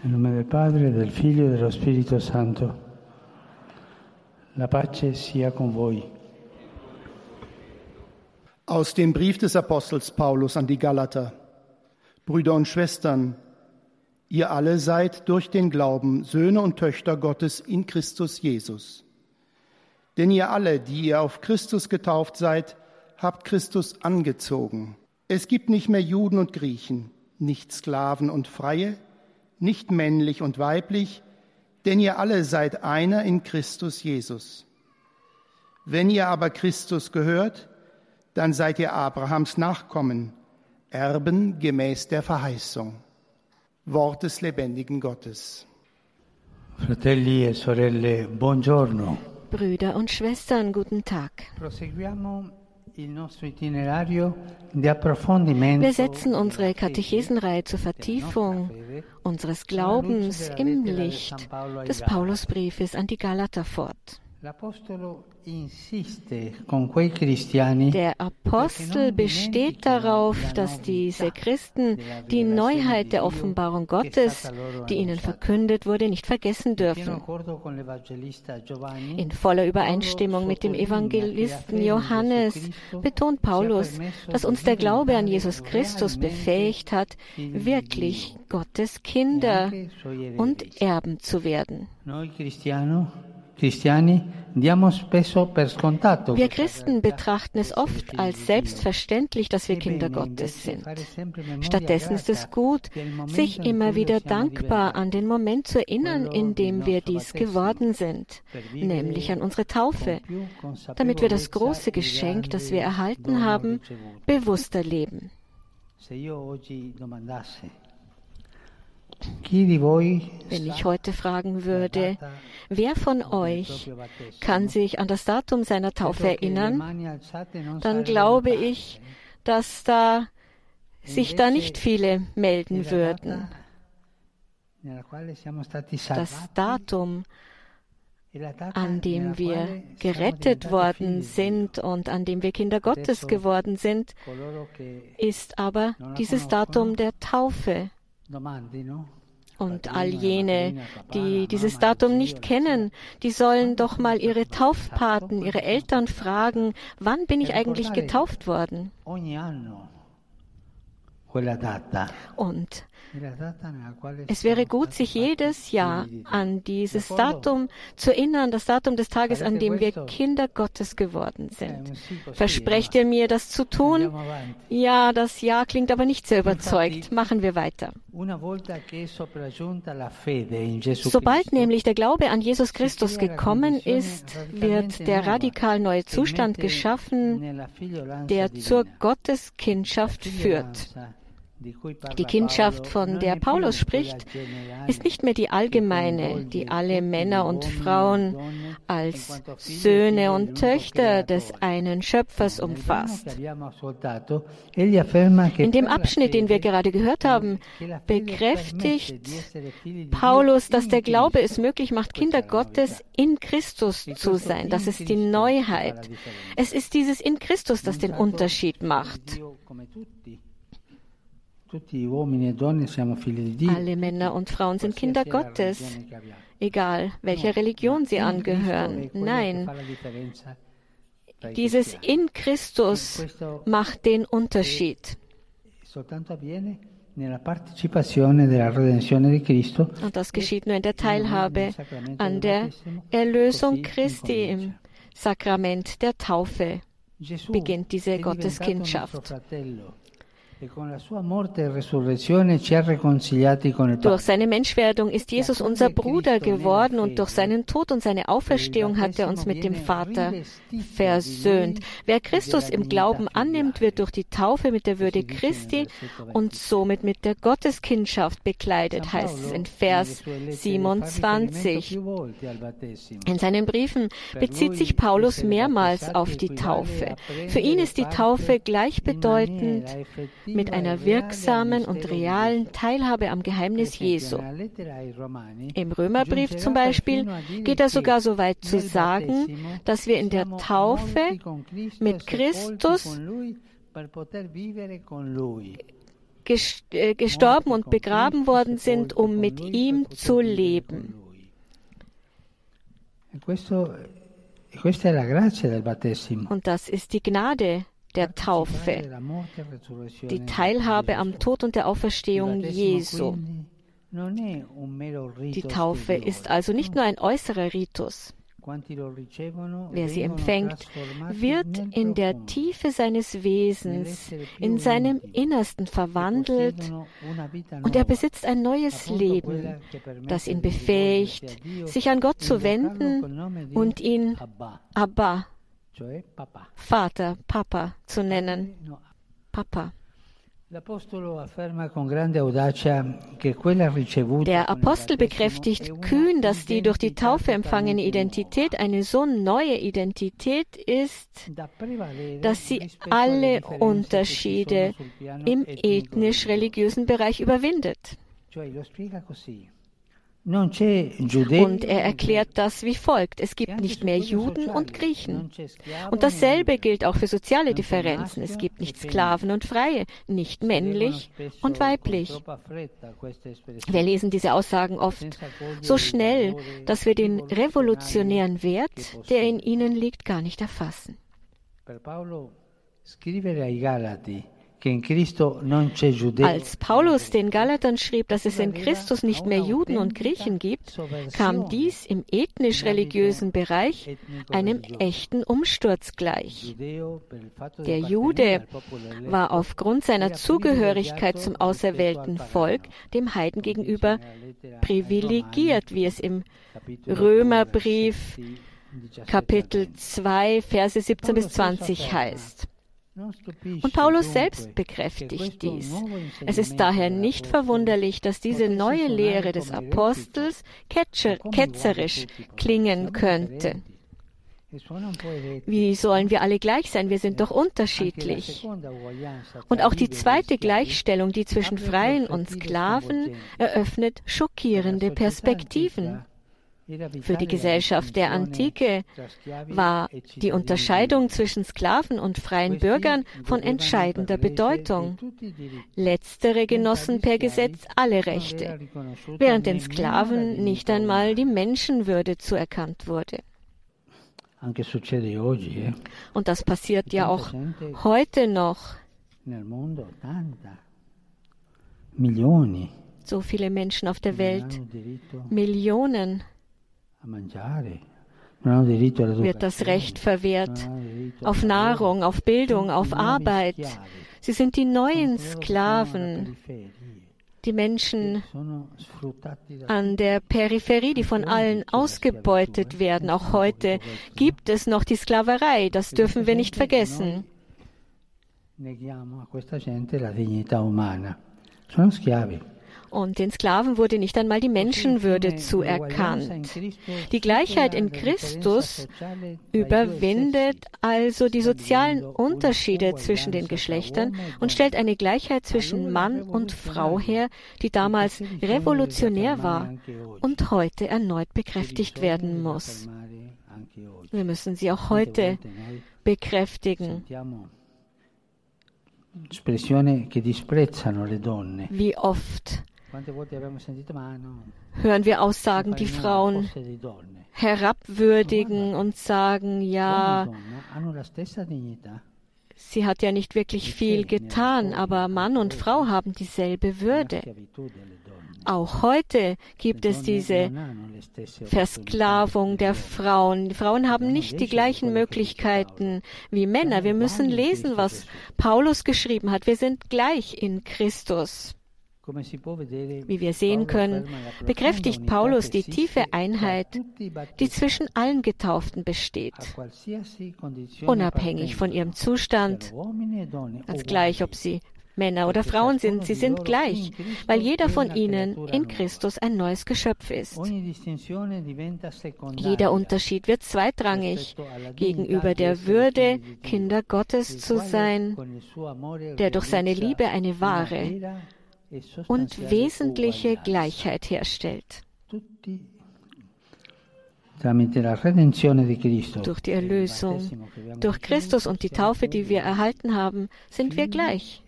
Nel nome del Padre, del Figlio e dello Spirito Santo. La pace sia con voi. Aus dem Brief des Apostels Paulus an die Galater. Brüder und Schwestern, ihr alle seid durch den Glauben Söhne und Töchter Gottes in Christus Jesus. Denn ihr alle, die ihr auf Christus getauft seid, habt Christus angezogen. Es gibt nicht mehr Juden und Griechen, nicht Sklaven und Freie, nicht männlich und weiblich, denn ihr alle seid einer in Christus Jesus. Wenn ihr aber Christus gehört, dann seid ihr Abrahams Nachkommen, Erben gemäß der Verheißung. Wort des lebendigen Gottes. Fratelli e sorelle, buongiorno. Brüder und Schwestern, guten Tag. Proseguiamo Wir setzen unsere Katechesenreihe zur Vertiefung unseres Glaubens im Licht des Paulusbriefes an die Galater fort. Der Apostel besteht darauf, dass diese Christen die Neuheit der Offenbarung Gottes, die ihnen verkündet wurde, nicht vergessen dürfen. In voller Übereinstimmung mit dem Evangelisten Johannes betont Paulus, dass uns der Glaube an Jesus Christus befähigt hat, wirklich Gottes Kinder und Erben zu werden. Wir Christen betrachten es oft als selbstverständlich, dass wir Kinder Gottes sind. Stattdessen ist es gut, sich immer wieder dankbar an den Moment zu erinnern, in dem wir dies geworden sind, nämlich an unsere Taufe, damit wir das große Geschenk, das wir erhalten haben, bewusster leben. Wenn ich heute fragen würde, wer von euch kann sich an das Datum seiner Taufe erinnern, dann glaube ich, dass da sich da nicht viele melden würden. Das Datum, e an dem wir gerettet worden sind und an dem wir Kinder Gottes geworden sind, ist aber dieses Datum der Taufe. Und all jene, die dieses Datum nicht kennen, die sollen doch mal ihre Taufpaten, ihre Eltern fragen, wann bin ich eigentlich getauft worden? Und es wäre gut, sich jedes Jahr an dieses Datum zu erinnern, das Datum des Tages, an dem wir Kinder Gottes geworden sind. Versprecht ihr mir, das zu tun? Ja, das Ja klingt aber nicht sehr überzeugt. Machen wir weiter. Sobald nämlich der Glaube an Jesus Christus gekommen ist, wird der radikal neue Zustand geschaffen, der zur Gotteskindschaft führt. Die Kindschaft, von der Paulus spricht, ist nicht mehr die allgemeine, die alle Männer und Frauen als Söhne und Töchter des einen Schöpfers umfasst. In dem Abschnitt, den wir gerade gehört haben, bekräftigt Paulus, dass der Glaube es möglich macht, Kinder Gottes in Christus zu sein. Das ist die Neuheit. Es ist dieses in Christus, das den Unterschied macht. Alle Männer und Frauen sind Kinder Gottes, egal welcher Religion sie angehören. Nein, dieses in Christus macht den Unterschied. Cristo Und das geschieht nur in der Teilhabe an der Erlösung Christi im Sakrament der Taufe. Beginnt diese Gotteskindschaft. Durch Padre. seine Menschwerdung ist Jesus unser Bruder geworden und durch seinen Tod und seine Auferstehung hat er uns mit dem Vater versöhnt. Wer Christus im Glauben annimmt, wird durch die Taufe mit der Würde Christi und somit mit der Gotteskindschaft bekleidet, heißt es in Vers 27. In seinen Briefen bezieht sich Paulus mehrmals auf die Taufe. Für ihn ist die Taufe gleichbedeutend mit einer wirksamen und realen Teilhabe am Geheimnis Jesu. Im Römerbrief zum Beispiel geht er sogar so weit zu sagen, dass wir in der Taufe mit Christus äh, gestorben und begraben worden sind, um mit ihm zu leben. Und das ist die Gnade der Taufe, die Teilhabe am Tod und der Auferstehung Jesu. Die Taufe ist also nicht nur ein äußerer Ritus. Wer sie empfängt, wird in der Tiefe seines Wesens, in seinem Innersten verwandelt und er besitzt ein neues Leben, das ihn befähigt, sich an Gott zu wenden und ihn Abba, Vater, Papa zu nennen. Papa. Der Apostel bekräftigt kühn, dass die durch die Taufe empfangene Identität eine so neue Identität ist, dass sie alle Unterschiede im ethnisch-religiösen Bereich überwindet. Und er erklärt das wie folgt. Es gibt nicht mehr Juden und Griechen. Und dasselbe gilt auch für soziale Differenzen. Es gibt nicht Sklaven und Freie, nicht männlich und weiblich. Wir lesen diese Aussagen oft so schnell, dass wir den revolutionären Wert, der in ihnen liegt, gar nicht erfassen. Als Paulus den Galatern schrieb, dass es in Christus nicht mehr Juden und Griechen gibt, kam dies im ethnisch-religiösen Bereich einem echten Umsturz gleich. Der Jude war aufgrund seiner Zugehörigkeit zum auserwählten Volk dem Heiden gegenüber privilegiert, wie es im Römerbrief Kapitel 2, Verse 17 bis 20 heißt. Und Paulus selbst bekräftigt dies. Es ist daher nicht verwunderlich, dass diese neue Lehre des Apostels ketzerisch klingen könnte. Wie sollen wir alle gleich sein? Wir sind doch unterschiedlich. Und auch die zweite Gleichstellung, die zwischen Freien und Sklaven, eröffnet schockierende Perspektiven. Für die Gesellschaft der Antike war die Unterscheidung zwischen Sklaven und freien Bürgern von entscheidender Bedeutung. Letztere genossen per Gesetz alle Rechte, während den Sklaven nicht einmal die Menschenwürde zuerkannt wurde. Und das passiert ja auch heute noch. So viele Menschen auf der Welt, Millionen wird das Recht verwehrt. Auf Nahrung, auf Bildung, auf Arbeit. Sie sind die neuen Sklaven, die Menschen an der Peripherie, die von allen ausgebeutet werden. Auch heute gibt es noch die Sklaverei, das dürfen wir nicht vergessen. Sono schiavi. Und den Sklaven wurde nicht einmal die Menschenwürde zuerkannt. Die Gleichheit in Christus überwindet also die sozialen Unterschiede zwischen den Geschlechtern und stellt eine Gleichheit zwischen Mann und Frau her, die damals revolutionär war und heute erneut bekräftigt werden muss. Wir müssen sie auch heute bekräftigen. Wie oft hören wir Aussagen, die Frauen herabwürdigen und sagen, ja, sie hat ja nicht wirklich viel getan, aber Mann und Frau haben dieselbe Würde. Auch heute gibt es diese Versklavung der Frauen. Die Frauen haben nicht die gleichen Möglichkeiten wie Männer. Wir müssen lesen, was Paulus geschrieben hat. Wir sind gleich in Christus. Wie wir sehen können, bekräftigt Paulus die tiefe Einheit, die zwischen allen Getauften besteht, unabhängig von ihrem Zustand, als gleich ob sie Männer oder Frauen sind, sie sind gleich, weil jeder von ihnen in Christus ein neues Geschöpf ist. Jeder Unterschied wird zweitrangig gegenüber der Würde, Kinder Gottes zu sein, der durch seine Liebe eine wahre und wesentliche Gleichheit herstellt. Durch die Erlösung, durch Christus und die Taufe, die wir erhalten haben, sind wir gleich.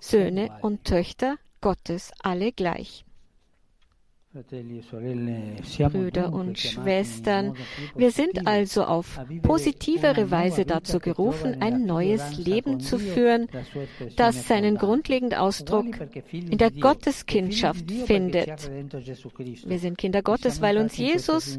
Söhne und Töchter Gottes alle gleich. Brüder und Schwestern, wir sind also auf positivere Weise dazu gerufen, ein neues Leben zu führen, das seinen grundlegenden Ausdruck in der Gotteskindschaft findet. Wir sind Kinder Gottes, weil uns Jesus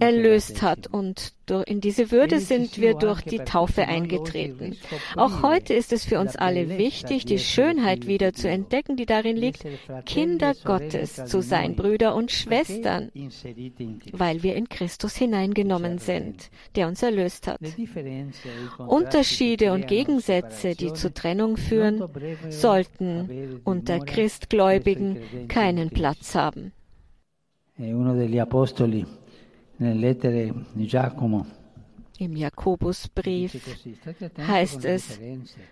erlöst hat. Und in diese Würde sind wir durch die Taufe eingetreten. Auch heute ist es für uns alle wichtig, die Schönheit wieder zu entdecken, die darin liegt, Kinder Gottes zu sein, Brüder und Schwestern, weil wir in Christus hineingenommen sind, der uns erlöst hat. Unterschiede und Gegensätze, die zur Trennung führen, sollten unter Christgläubigen keinen Platz haben. Uno degli apostoli im Jakobusbrief heißt es,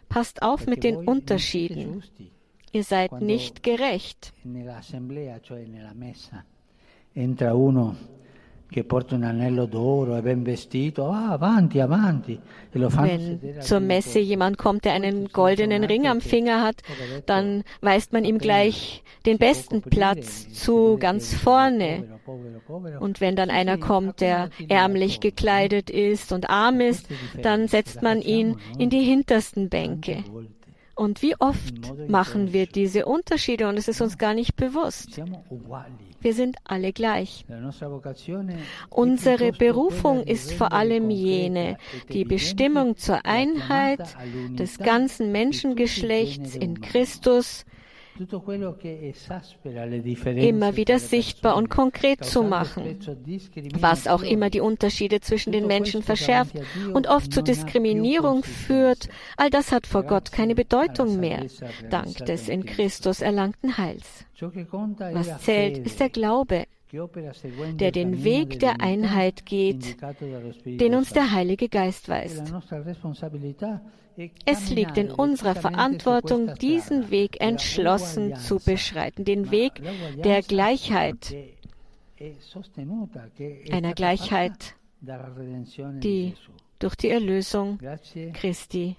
passt auf mit den Unterschieden. Ihr seid nicht gerecht. Wenn zur Messe jemand kommt, der einen goldenen Ring am Finger hat, dann weist man ihm gleich den besten Platz zu, ganz vorne. Und wenn dann einer kommt, der ärmlich gekleidet ist und arm ist, dann setzt man ihn in die hintersten Bänke. Und wie oft machen wir diese Unterschiede und es ist uns gar nicht bewusst. Wir sind alle gleich. Unsere Berufung ist vor allem jene, die Bestimmung zur Einheit des ganzen Menschengeschlechts in Christus immer wieder sichtbar und konkret zu machen, was auch immer die Unterschiede zwischen den Menschen verschärft und oft zu Diskriminierung führt, all das hat vor Gott keine Bedeutung mehr, dank des in Christus erlangten Heils. Was zählt, ist der Glaube, der den Weg der Einheit geht, den uns der Heilige Geist weist. Es liegt in unserer Verantwortung, diesen Weg entschlossen zu beschreiten, den Weg der Gleichheit, einer Gleichheit, die durch die Erlösung Christi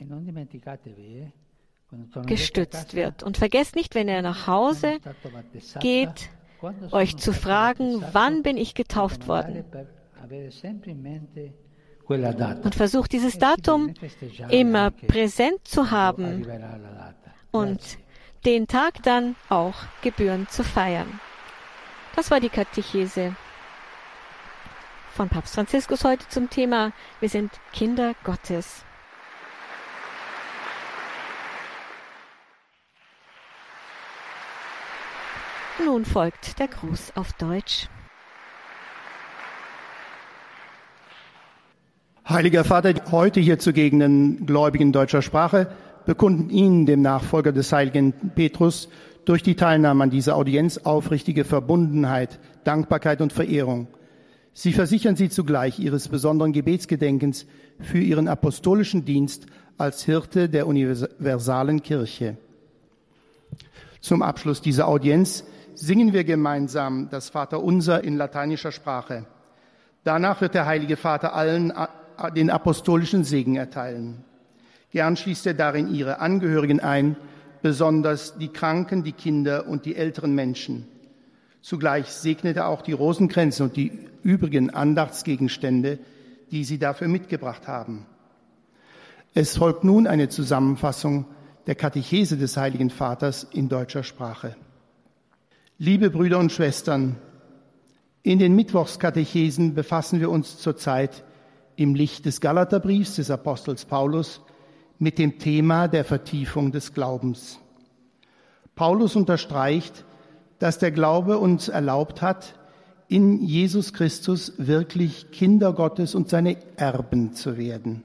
gestützt wird. Und vergesst nicht, wenn ihr nach Hause geht, euch zu fragen, wann bin ich getauft worden? Und versucht dieses Datum immer präsent zu haben und den Tag dann auch gebührend zu feiern. Das war die Katechese von Papst Franziskus heute zum Thema Wir sind Kinder Gottes. Nun folgt der Gruß auf Deutsch. Heiliger Vater, heute hier zugegenden Gläubigen deutscher Sprache bekunden Ihnen, dem Nachfolger des heiligen Petrus, durch die Teilnahme an dieser Audienz aufrichtige Verbundenheit, Dankbarkeit und Verehrung. Sie versichern Sie zugleich Ihres besonderen Gebetsgedenkens für Ihren apostolischen Dienst als Hirte der universalen Kirche. Zum Abschluss dieser Audienz singen wir gemeinsam das Vaterunser in lateinischer Sprache. Danach wird der Heilige Vater allen den apostolischen Segen erteilen. Gern schließt er darin ihre Angehörigen ein, besonders die Kranken, die Kinder und die älteren Menschen. Zugleich segnet er auch die Rosenkränze und die übrigen Andachtsgegenstände, die sie dafür mitgebracht haben. Es folgt nun eine Zusammenfassung der Katechese des Heiligen Vaters in deutscher Sprache. Liebe Brüder und Schwestern, in den Mittwochskatechesen befassen wir uns zurzeit im Licht des Galaterbriefs des Apostels Paulus mit dem Thema der Vertiefung des Glaubens. Paulus unterstreicht, dass der Glaube uns erlaubt hat, in Jesus Christus wirklich Kinder Gottes und seine Erben zu werden.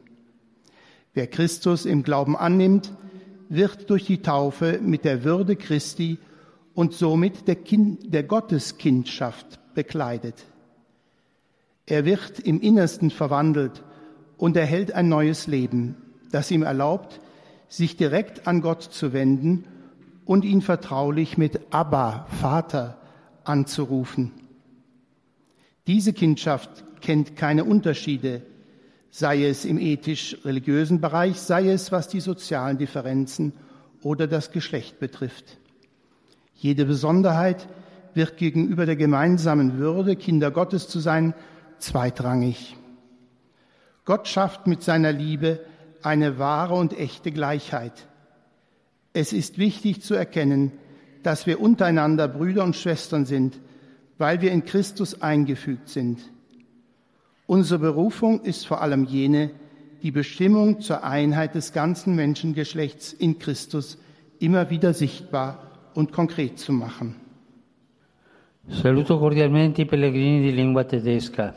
Wer Christus im Glauben annimmt, wird durch die Taufe mit der Würde Christi und somit der, kind, der Gotteskindschaft bekleidet. Er wird im Innersten verwandelt und erhält ein neues Leben, das ihm erlaubt, sich direkt an Gott zu wenden und ihn vertraulich mit Abba, Vater, anzurufen. Diese Kindschaft kennt keine Unterschiede, sei es im ethisch-religiösen Bereich, sei es was die sozialen Differenzen oder das Geschlecht betrifft. Jede Besonderheit wird gegenüber der gemeinsamen Würde, Kinder Gottes zu sein, zweitrangig. Gott schafft mit seiner Liebe eine wahre und echte Gleichheit. Es ist wichtig zu erkennen, dass wir untereinander Brüder und Schwestern sind, weil wir in Christus eingefügt sind. Unsere Berufung ist vor allem jene, die Bestimmung zur Einheit des ganzen Menschengeschlechts in Christus immer wieder sichtbar und konkret zu machen. Saluto cordialmente i pellegrini di lingua tedesca.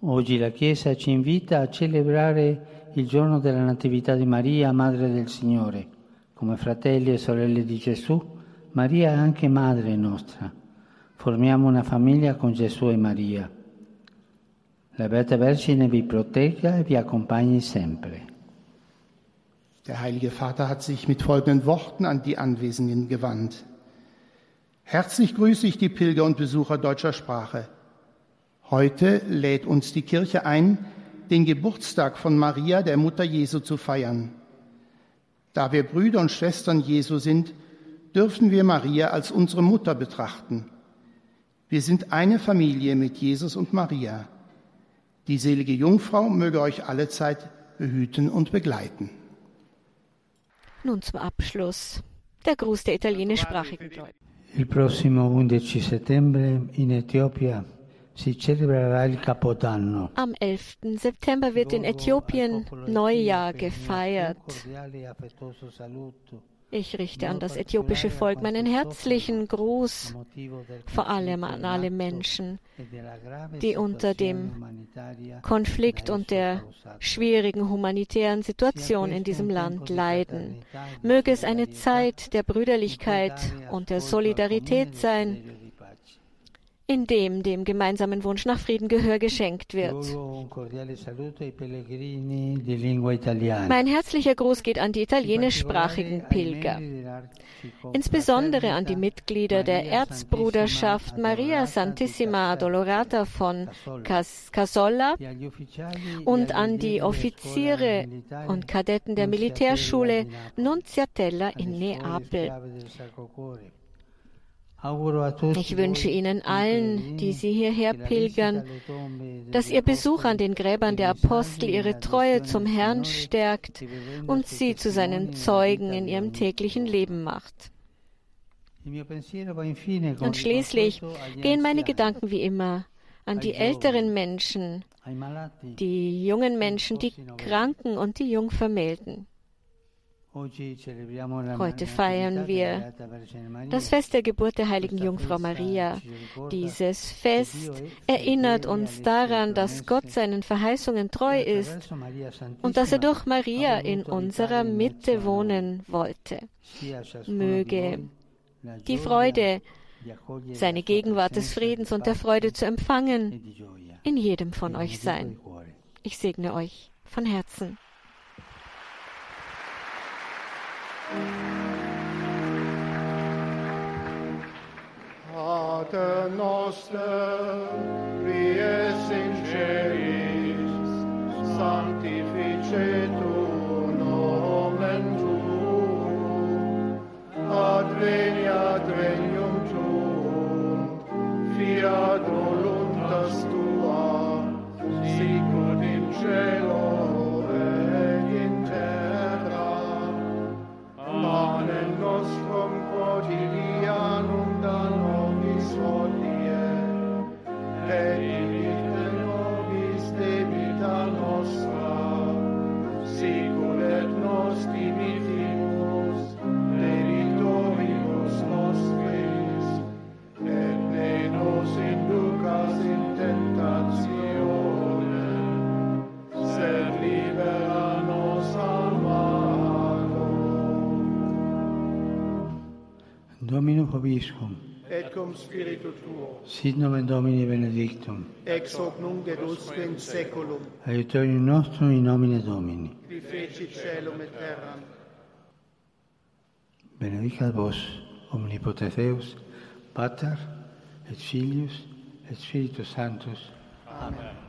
Oggi la Chiesa ci invita a celebrare il giorno della Natività di Maria, Madre del Signore. Come fratelli e sorelle di Gesù, Maria è anche Madre nostra. Formiamo una famiglia con Gesù e Maria. La Beata Vergine vi protegga e vi accompagni sempre. Der Heilige Vater hat sich mit folgenden Worten an die Anwesenden gewandt. Herzlich grüße ich die Pilger und Besucher deutscher Sprache. Heute lädt uns die Kirche ein, den Geburtstag von Maria, der Mutter Jesu, zu feiern. Da wir Brüder und Schwestern Jesu sind, dürfen wir Maria als unsere Mutter betrachten. Wir sind eine Familie mit Jesus und Maria. Die selige Jungfrau möge euch alle Zeit behüten und begleiten. Nun zum Abschluss der Gruß der italienischsprachigen Gläubigen. Il prossimo 11 settembre in Etiopia si celebrerà il Capodanno. Am 11. September wird in Äthiopien Neujahr gefeiert. Ich richte an das äthiopische Volk meinen herzlichen Gruß, vor allem an alle Menschen, die unter dem Konflikt und der schwierigen humanitären Situation in diesem Land leiden. Möge es eine Zeit der Brüderlichkeit und der Solidarität sein, in dem dem gemeinsamen Wunsch nach Frieden Gehör geschenkt wird. Mein herzlicher Gruß geht an die italienischsprachigen Pilger, insbesondere an die Mitglieder der Erzbruderschaft Maria Santissima Dolorata von Cas Casolla und an die Offiziere und Kadetten der Militärschule Nunziatella in Neapel. Ich wünsche Ihnen allen, die Sie hierher pilgern, dass Ihr Besuch an den Gräbern der Apostel Ihre Treue zum Herrn stärkt und Sie zu seinen Zeugen in Ihrem täglichen Leben macht. Und schließlich gehen meine Gedanken wie immer an die älteren Menschen, die jungen Menschen, die Kranken und die Jungvermählten. Heute feiern wir das Fest der Geburt der heiligen Jungfrau Maria. Dieses Fest erinnert uns daran, dass Gott seinen Verheißungen treu ist und dass er durch Maria in unserer Mitte wohnen wollte. Möge die Freude, seine Gegenwart des Friedens und der Freude zu empfangen, in jedem von euch sein. Ich segne euch von Herzen. Pater noster, vobiscum. Et cum spiritu tuo. Sit nomen Domini benedictum. Ex hoc nunc et usque in saeculum. Aiutorium nostrum in nomine Domini. Qui feci celum et terram. Benedicat vos omnipotens Deus, Pater et Filius et Spiritus Sanctus. Amen. Amen.